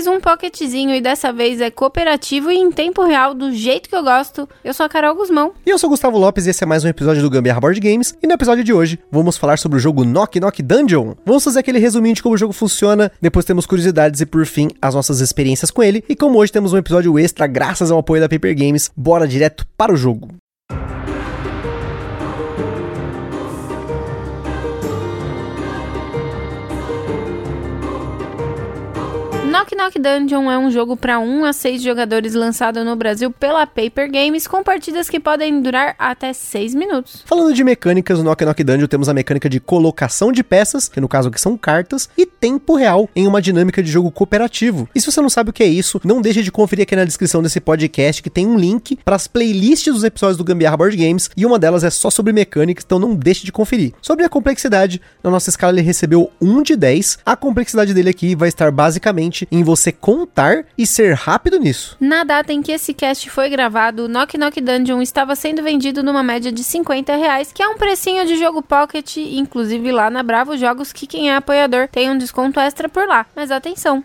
Mais um pocketzinho e dessa vez é cooperativo e em tempo real, do jeito que eu gosto. Eu sou a Carol Guzmão. E eu sou o Gustavo Lopes e esse é mais um episódio do Gambiarra Board Games. E no episódio de hoje, vamos falar sobre o jogo Knock Knock Dungeon. Vamos fazer aquele resuminho de como o jogo funciona, depois temos curiosidades e por fim, as nossas experiências com ele. E como hoje temos um episódio extra graças ao apoio da Paper Games, bora direto para o jogo. Knock Knock Dungeon é um jogo para 1 a 6 jogadores lançado no Brasil pela Paper Games, com partidas que podem durar até 6 minutos. Falando de mecânicas, no Knock Knock Dungeon temos a mecânica de colocação de peças, que no caso aqui são cartas, e tempo real em uma dinâmica de jogo cooperativo. E se você não sabe o que é isso, não deixe de conferir aqui na descrição desse podcast que tem um link para as playlists dos episódios do Gambiarra Board Games, e uma delas é só sobre mecânicas, então não deixe de conferir. Sobre a complexidade, na nossa escala ele recebeu 1 de 10. A complexidade dele aqui vai estar basicamente em você contar e ser rápido nisso. Na data em que esse cast foi gravado, o Knock Knock Dungeon estava sendo vendido numa média de 50 reais, que é um precinho de jogo pocket, inclusive lá na Bravo Jogos, que quem é apoiador tem um desconto extra por lá. Mas atenção!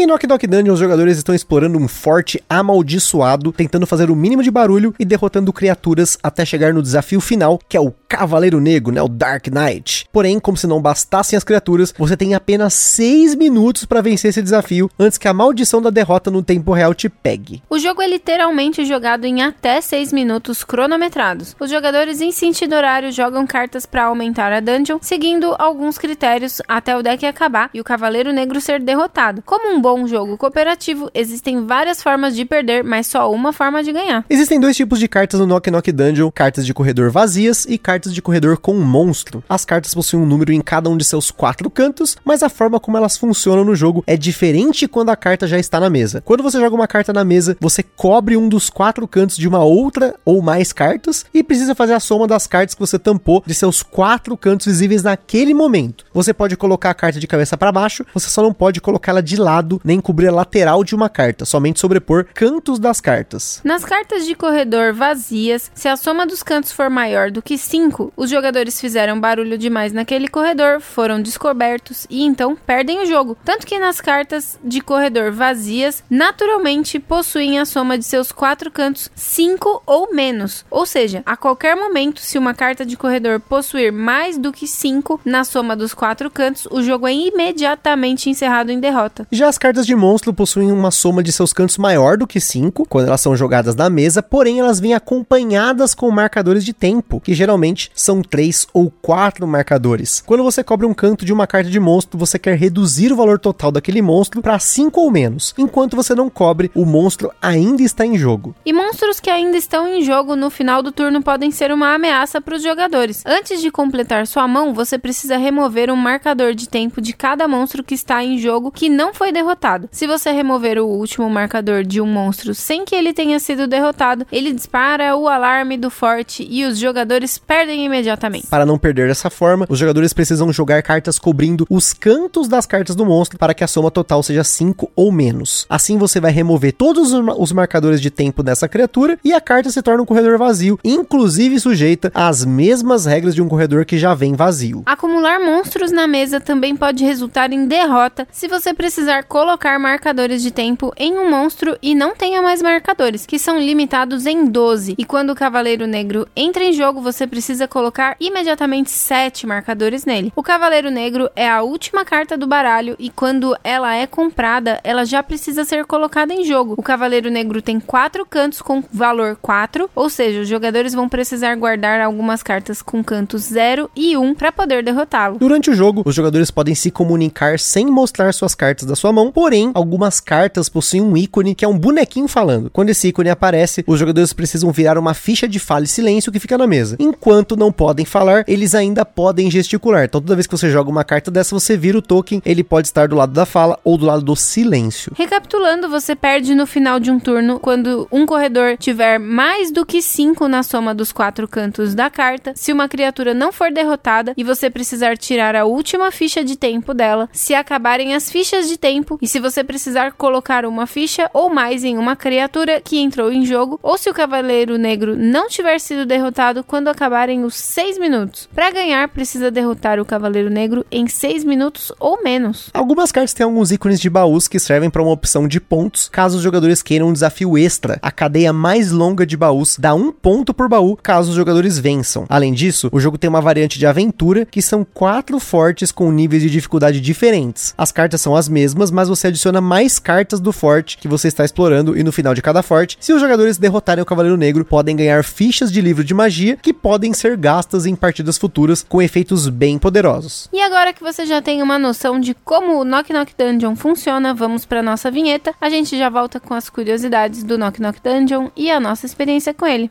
Em Knock Knock Dungeon, os jogadores estão explorando um forte amaldiçoado, tentando fazer o mínimo de barulho e derrotando criaturas até chegar no desafio final, que é o Cavaleiro Negro, né, o Dark Knight. Porém, como se não bastassem as criaturas, você tem apenas 6 minutos para vencer esse desafio antes que a maldição da derrota no tempo real te pegue. O jogo é literalmente jogado em até 6 minutos cronometrados. Os jogadores em sentido horário jogam cartas para aumentar a dungeon, seguindo alguns critérios até o deck acabar e o Cavaleiro Negro ser derrotado. Como um bom jogo cooperativo, existem várias formas de perder, mas só uma forma de ganhar. Existem dois tipos de cartas no Knock Knock Dungeon: cartas de corredor vazias e cartas de corredor com monstro. As cartas possuem um número em cada um de seus quatro cantos, mas a forma como elas funcionam no jogo é diferente quando a carta já está na mesa. Quando você joga uma carta na mesa, você cobre um dos quatro cantos de uma outra ou mais cartas e precisa fazer a soma das cartas que você tampou de seus quatro cantos visíveis naquele momento. Você pode colocar a carta de cabeça para baixo, você só não pode colocá-la de lado nem cobrir a lateral de uma carta, somente sobrepor cantos das cartas. Nas cartas de corredor vazias, se a soma dos cantos for maior do que 5, os jogadores fizeram barulho demais naquele corredor, foram descobertos e então perdem o jogo. Tanto que nas cartas de corredor vazias, naturalmente possuem a soma de seus quatro cantos 5 ou menos. Ou seja, a qualquer momento, se uma carta de corredor possuir mais do que 5 na soma dos quatro cantos, o jogo é imediatamente encerrado em derrota. Já as cartas de monstro possuem uma soma de seus cantos maior do que 5 quando elas são jogadas na mesa, porém elas vêm acompanhadas com marcadores de tempo, que geralmente são 3 ou 4 marcadores. Quando você cobre um canto de uma carta de monstro, você quer reduzir o valor total daquele monstro para 5 ou menos. Enquanto você não cobre, o monstro ainda está em jogo. E monstros que ainda estão em jogo no final do turno podem ser uma ameaça para os jogadores. Antes de completar sua mão, você precisa remover um marcador de tempo de cada monstro que está em jogo que não foi derrotado. Se você remover o último marcador de um monstro sem que ele tenha sido derrotado, ele dispara o alarme do forte e os jogadores perdem imediatamente. Para não perder dessa forma, os jogadores precisam jogar cartas cobrindo os cantos das cartas do monstro para que a soma total seja 5 ou menos. Assim você vai remover todos os marcadores de tempo dessa criatura e a carta se torna um corredor vazio, inclusive sujeita às mesmas regras de um corredor que já vem vazio. Acumular monstros na mesa também pode resultar em derrota se você precisar colocar marcadores de tempo em um monstro e não tenha mais marcadores, que são limitados em 12. E quando o Cavaleiro Negro entra em jogo, você precisa colocar imediatamente 7 marcadores nele. O Cavaleiro Negro é a última carta do baralho e quando ela é comprada, ela já precisa ser colocada em jogo. O Cavaleiro Negro tem 4 cantos com valor 4, ou seja, os jogadores vão precisar guardar algumas cartas com cantos 0 e 1 para poder derrotá-lo. Durante o jogo, os jogadores podem se comunicar sem mostrar suas cartas da sua mão, porém, algumas cartas possuem um ícone que é um bonequinho falando. Quando esse ícone aparece, os jogadores precisam virar uma ficha de fala e silêncio que fica na mesa. Enquanto não podem falar, eles ainda podem gesticular. Então toda vez que você joga uma carta dessa, você vira o token, ele pode estar do lado da fala ou do lado do silêncio. Recapitulando, você perde no final de um turno quando um corredor tiver mais do que 5 na soma dos quatro cantos da carta, se uma criatura não for derrotada e você precisar tirar a última ficha de tempo dela, se acabarem as fichas de tempo e se você precisar colocar uma ficha ou mais em uma criatura que entrou em jogo, ou se o Cavaleiro Negro não tiver sido derrotado quando acabarem os 6 minutos. Para ganhar, precisa derrotar o Cavaleiro Negro em 6 minutos ou menos. Algumas cartas têm alguns ícones de baús que servem para uma opção de pontos, caso os jogadores queiram um desafio extra. A cadeia mais longa de baús dá um ponto por baú, caso os jogadores vençam. Além disso, o jogo tem uma variante de aventura, que são quatro fortes com níveis de dificuldade diferentes. As cartas são as mesmas, mas você adiciona mais cartas do forte que você está explorando e no final de cada forte, se os jogadores derrotarem o Cavaleiro Negro, podem ganhar fichas de livro de magia que podem ser gastas em partidas futuras com efeitos bem poderosos. E agora que você já tem uma noção de como o Knock Knock Dungeon funciona, vamos para nossa vinheta. A gente já volta com as curiosidades do Knock Knock Dungeon e a nossa experiência com ele.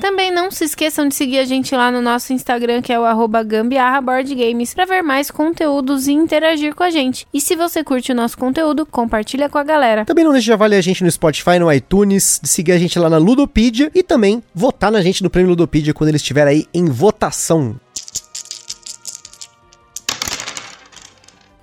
Também não se esqueçam de seguir a gente lá no nosso Instagram, que é o arroba gambiarra board games, para ver mais conteúdos e interagir com a gente. E se você curte o nosso conteúdo, compartilha com a galera. Também não deixe de avaliar a gente no Spotify, no iTunes, de seguir a gente lá na Ludopedia e também votar na gente no Prêmio Ludopedia quando ele estiver aí em votação.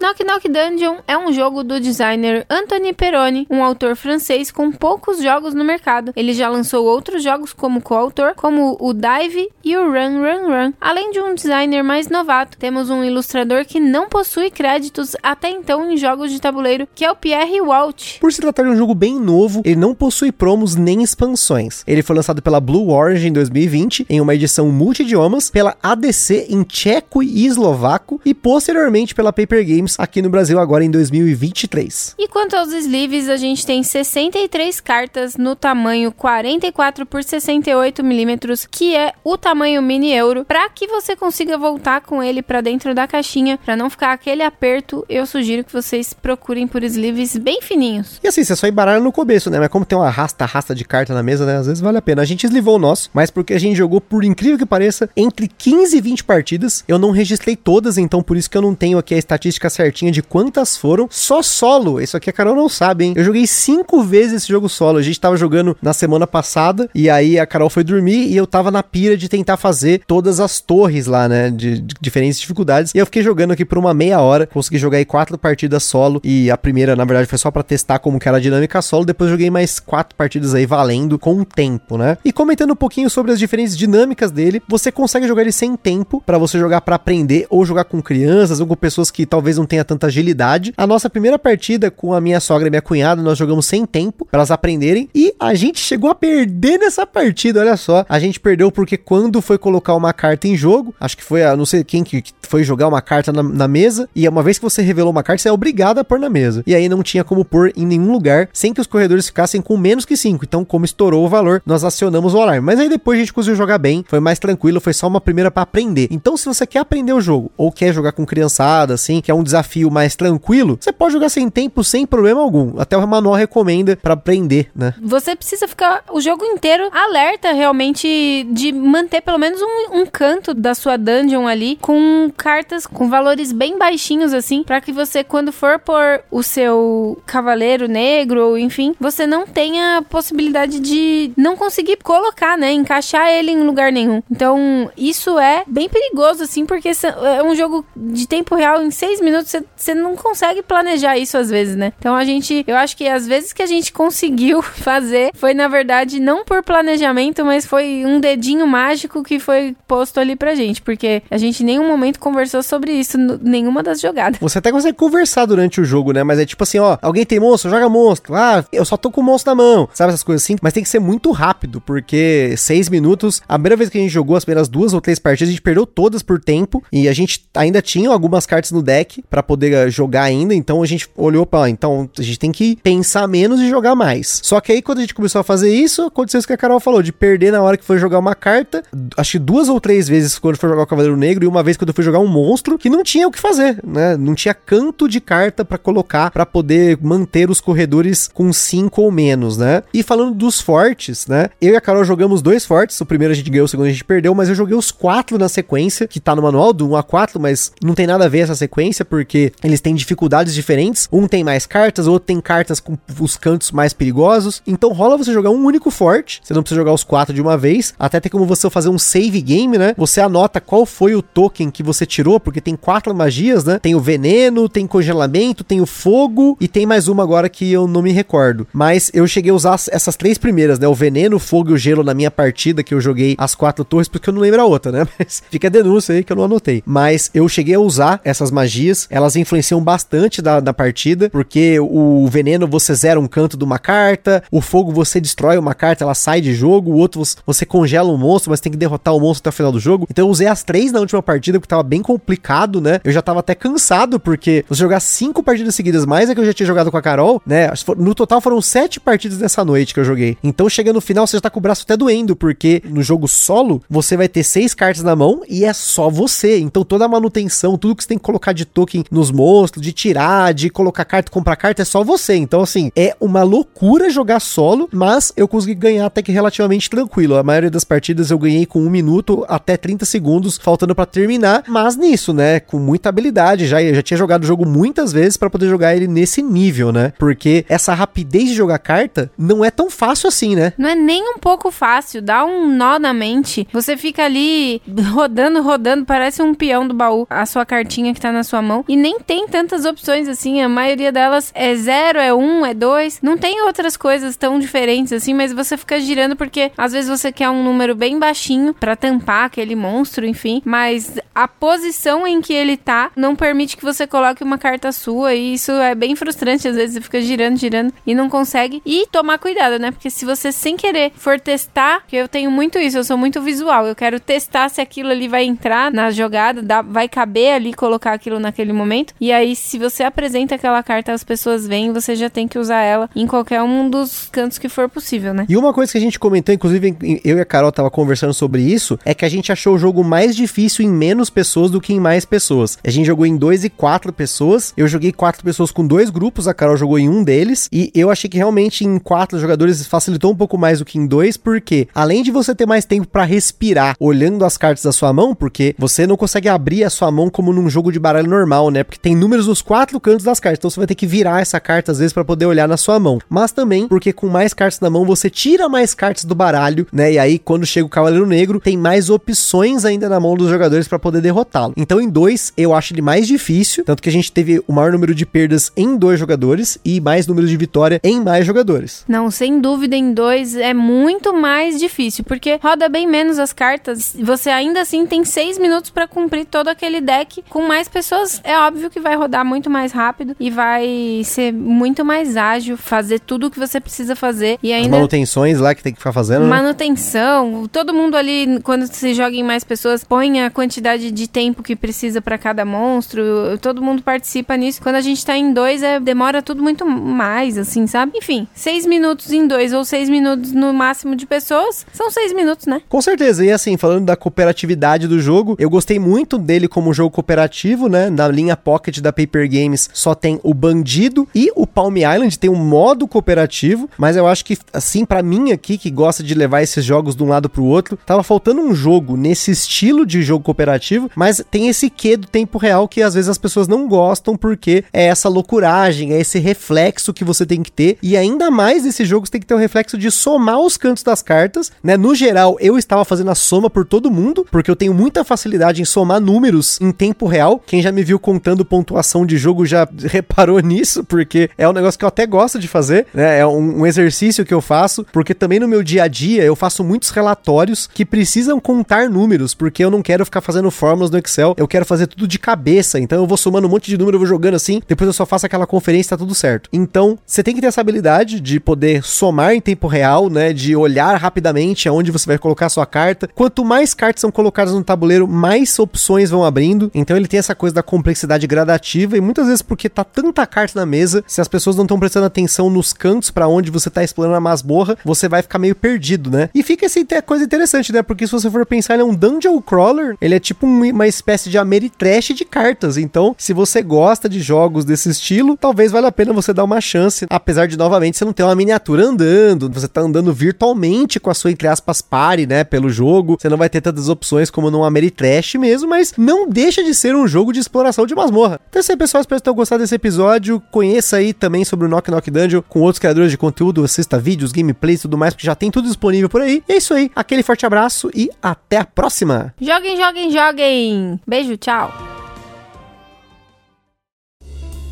Knock Knock Dungeon é um jogo do designer Anthony Peroni, um autor francês com poucos jogos no mercado. Ele já lançou outros jogos como coautor, como o Dive e o Run Run Run. Além de um designer mais novato, temos um ilustrador que não possui créditos até então em jogos de tabuleiro, que é o Pierre Walt. Por se tratar de um jogo bem novo, ele não possui promos nem expansões. Ele foi lançado pela Blue Origin em 2020, em uma edição multidiomas, pela ADC em tcheco e eslovaco, e posteriormente pela Paper Games aqui no Brasil agora em 2023. E quanto aos sleeves, a gente tem 63 cartas no tamanho 44 por 68 milímetros, que é o tamanho mini euro, para que você consiga voltar com ele para dentro da caixinha, para não ficar aquele aperto. Eu sugiro que vocês procurem por sleeves bem fininhos. E assim, você só embaralha no começo, né? Mas como tem uma rasta, rasta de carta na mesa, né? Às vezes vale a pena. A gente eslivou o nosso, mas porque a gente jogou, por incrível que pareça, entre 15 e 20 partidas. Eu não registrei todas, então por isso que eu não tenho aqui a estatística certinha de quantas foram. Só solo. Isso aqui a Carol não sabe, hein? Eu joguei cinco vezes esse jogo solo. A gente tava jogando na semana passada e aí a Carol foi dormir e eu tava na pira de tentar fazer todas as torres lá, né? De, de diferentes dificuldades. E eu fiquei jogando aqui por uma meia hora. Consegui jogar aí quatro partidas solo. E a primeira, na verdade, foi só para testar como que era a dinâmica solo. Depois joguei mais quatro partidas aí valendo com o tempo, né? E comentando um pouquinho sobre as diferentes dinâmicas dele, você consegue jogar ele sem tempo para você jogar para aprender ou jogar com crianças ou com pessoas que talvez não tenha tanta agilidade. A nossa primeira partida com a minha sogra e minha cunhada, nós jogamos sem tempo para elas aprenderem e a gente chegou a perder nessa partida, olha só. A gente perdeu porque quando foi colocar uma carta em jogo, acho que foi a não sei quem que foi jogar uma carta na, na mesa e uma vez que você revelou uma carta, você é obrigado a pôr na mesa. E aí não tinha como pôr em nenhum lugar sem que os corredores ficassem com menos que 5. Então, como estourou o valor, nós acionamos o alarme. Mas aí depois a gente conseguiu jogar bem, foi mais tranquilo, foi só uma primeira para aprender. Então, se você quer aprender o jogo ou quer jogar com criançada, assim, que é um desafio desafio mais tranquilo, você pode jogar sem tempo, sem problema algum. Até o manual recomenda para aprender, né? Você precisa ficar o jogo inteiro alerta realmente de manter pelo menos um, um canto da sua dungeon ali com cartas com valores bem baixinhos assim, para que você quando for por o seu cavaleiro negro ou enfim, você não tenha possibilidade de não conseguir colocar, né, encaixar ele em lugar nenhum. Então, isso é bem perigoso assim, porque é um jogo de tempo real em seis minutos, você não consegue planejar isso às vezes, né? Então a gente, eu acho que às vezes que a gente conseguiu fazer foi na verdade não por planejamento, mas foi um dedinho mágico que foi posto ali pra gente, porque a gente em nenhum momento conversou sobre isso, nenhuma das jogadas. Você até consegue conversar durante o jogo, né? Mas é tipo assim, ó, alguém tem monstro, joga monstro. Ah, eu só tô com o monstro na mão. Sabe essas coisas assim? Mas tem que ser muito rápido, porque seis minutos, a primeira vez que a gente jogou as primeiras duas ou três partidas, a gente perdeu todas por tempo e a gente ainda tinha algumas cartas no deck para poder eh, jogar ainda, então a gente olhou para, então a gente tem que pensar menos e jogar mais. Só que aí quando a gente começou a fazer isso, aconteceu isso que a Carol falou, de perder na hora que foi jogar uma carta, acho que duas ou três vezes quando foi jogar o Cavaleiro Negro e uma vez quando eu fui jogar um monstro, que não tinha o que fazer, né? Não tinha canto de carta para colocar para poder manter os corredores com cinco ou menos, né? E falando dos fortes, né? Eu e a Carol jogamos dois fortes, o primeiro a gente ganhou, o segundo a gente perdeu, mas eu joguei os quatro na sequência, que tá no manual do 1 a 4, mas não tem nada a ver essa sequência, porque eles têm dificuldades diferentes. Um tem mais cartas, outro tem cartas com os cantos mais perigosos. Então rola você jogar um único forte, você não precisa jogar os quatro de uma vez, até tem como você fazer um save game, né? Você anota qual foi o token que você tirou, porque tem quatro magias, né? Tem o veneno, tem congelamento, tem o fogo e tem mais uma agora que eu não me recordo. Mas eu cheguei a usar essas três primeiras, né? O veneno, o fogo e o gelo na minha partida que eu joguei as quatro torres, porque eu não lembro a outra, né? Mas fica a denúncia aí que eu não anotei. Mas eu cheguei a usar essas magias, elas influenciam bastante da, da partida, porque o veneno você zera um canto de uma carta, o fogo você destrói uma carta, ela sai de jogo, o outro você congela um monstro, mas tem que derrotar o monstro até o final do jogo. Então eu usei as três na última partida, porque tava bem complicado, né? Eu já tava até cansado, porque você jogar cinco partidas seguidas, mais é que eu já tinha jogado com a Carol, né? No total foram sete partidas nessa noite que eu joguei. Então chega no final, você já tá com o braço até doendo, porque no jogo solo, você vai ter seis cartas na mão e é só você. Então toda a manutenção, tudo que você tem que colocar de token nos monstros, de tirar, de colocar carta, comprar carta, é só você. Então, assim, é uma loucura jogar solo, mas eu consegui ganhar até que relativamente tranquilo. A maioria das partidas eu ganhei com um minuto até 30 segundos, faltando para terminar. Mas nisso, né? Com muita habilidade. Já, eu já tinha jogado o jogo muitas vezes para poder jogar ele nesse nível, né? Porque essa rapidez de jogar carta não é tão fácil assim, né? Não é nem um pouco fácil. Dá um nó na mente. Você fica ali rodando, rodando, parece um peão do baú, a sua cartinha que tá na sua mão. E nem tem tantas opções assim. A maioria delas é zero, é um, é dois. Não tem outras coisas tão diferentes assim, mas você fica girando porque às vezes você quer um número bem baixinho para tampar aquele monstro, enfim. Mas a posição em que ele tá não permite que você coloque uma carta sua. E isso é bem frustrante. Às vezes você fica girando, girando e não consegue. E tomar cuidado, né? Porque se você sem querer for testar, que eu tenho muito isso, eu sou muito visual. Eu quero testar se aquilo ali vai entrar na jogada, dá, vai caber ali colocar aquilo naquele momento. E aí, se você apresenta aquela carta, as pessoas veem, você já tem que usar ela em qualquer um dos cantos que for possível, né? E uma coisa que a gente comentou, inclusive eu e a Carol tava conversando sobre isso, é que a gente achou o jogo mais difícil em menos pessoas do que em mais pessoas. A gente jogou em dois e quatro pessoas. Eu joguei quatro pessoas com dois grupos, a Carol jogou em um deles. E eu achei que realmente em quatro jogadores facilitou um pouco mais do que em dois, porque além de você ter mais tempo para respirar olhando as cartas da sua mão, porque você não consegue abrir a sua mão como num jogo de baralho normal, né? Porque tem números nos quatro cantos das cartas, então você vai ter que virar essa carta às vezes para poder olhar na sua mão. Mas também porque com mais cartas na mão você tira mais cartas do baralho, né? E aí quando chega o Cavaleiro Negro, tem mais opções ainda na mão dos jogadores para poder derrotá-lo. Então em dois eu acho ele mais difícil, tanto que a gente teve o maior número de perdas em dois jogadores e mais número de vitória em mais jogadores. Não, sem dúvida em dois é muito mais difícil, porque roda bem menos as cartas. Você ainda assim tem seis minutos para cumprir todo aquele deck. Com mais pessoas, é óbvio que vai rodar muito mais rápido e vai ser muito mais ágil, fazer tudo o que você precisa fazer. E ainda. As manutenções lá que tem que ficar fazendo. Né? Manutenção. Todo mundo ali, quando se joga em mais pessoas, põe a quantidade de tempo que precisa para cada monstro. Todo mundo participa nisso. Quando a gente tá em dois, é, demora tudo muito mais, assim, sabe? Enfim, seis minutos em dois ou seis minutos no máximo de pessoas, são seis minutos, né? Com certeza. E assim, falando da cooperatividade do jogo, eu gostei muito dele como jogo cooperativo, né? Na linha linha Pocket da Paper Games só tem o Bandido e o Palm Island tem um modo cooperativo, mas eu acho que assim para mim aqui que gosta de levar esses jogos de um lado pro outro, tava faltando um jogo nesse estilo de jogo cooperativo, mas tem esse quê do tempo real que às vezes as pessoas não gostam porque é essa loucuragem, é esse reflexo que você tem que ter e ainda mais esse jogo você tem que ter o reflexo de somar os cantos das cartas, né? No geral, eu estava fazendo a soma por todo mundo, porque eu tenho muita facilidade em somar números em tempo real. Quem já me viu contando pontuação de jogo já reparou nisso, porque é um negócio que eu até gosto de fazer, né? É um, um exercício que eu faço, porque também no meu dia a dia eu faço muitos relatórios que precisam contar números, porque eu não quero ficar fazendo fórmulas no Excel, eu quero fazer tudo de cabeça. Então eu vou somando um monte de número, eu vou jogando assim, depois eu só faço aquela conferência e tá tudo certo. Então, você tem que ter essa habilidade de poder somar em tempo real, né? De olhar rapidamente aonde você vai colocar a sua carta. Quanto mais cartas são colocadas no tabuleiro, mais opções vão abrindo. Então ele tem essa coisa da complexidade gradativa e muitas vezes porque tá tanta carta na mesa, se as pessoas não estão prestando atenção nos cantos para onde você tá explorando a masmorra, você vai ficar meio perdido, né? E fica essa coisa interessante, né? Porque se você for pensar, ele é um dungeon crawler, ele é tipo uma espécie de Ameritrash de cartas. Então, se você gosta de jogos desse estilo, talvez valha a pena você dar uma chance, apesar de novamente você não ter uma miniatura andando, você tá andando virtualmente com a sua entre aspas pare, né, pelo jogo. Você não vai ter tantas opções como num Ameritrash mesmo, mas não deixa de ser um jogo de exploração de masmorra. Então é isso aí, pessoal, espero que tenham gostado desse episódio. Conheça aí também sobre o Knock Knock Dungeon com outros criadores de conteúdo, assista vídeos, gameplays e tudo mais, porque já tem tudo disponível por aí. E é isso aí, aquele forte abraço e até a próxima. Joguem, joguem, joguem. Beijo, tchau.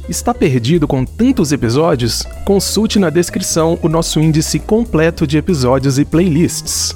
Está perdido com tantos episódios? Consulte na descrição o nosso índice completo de episódios e playlists.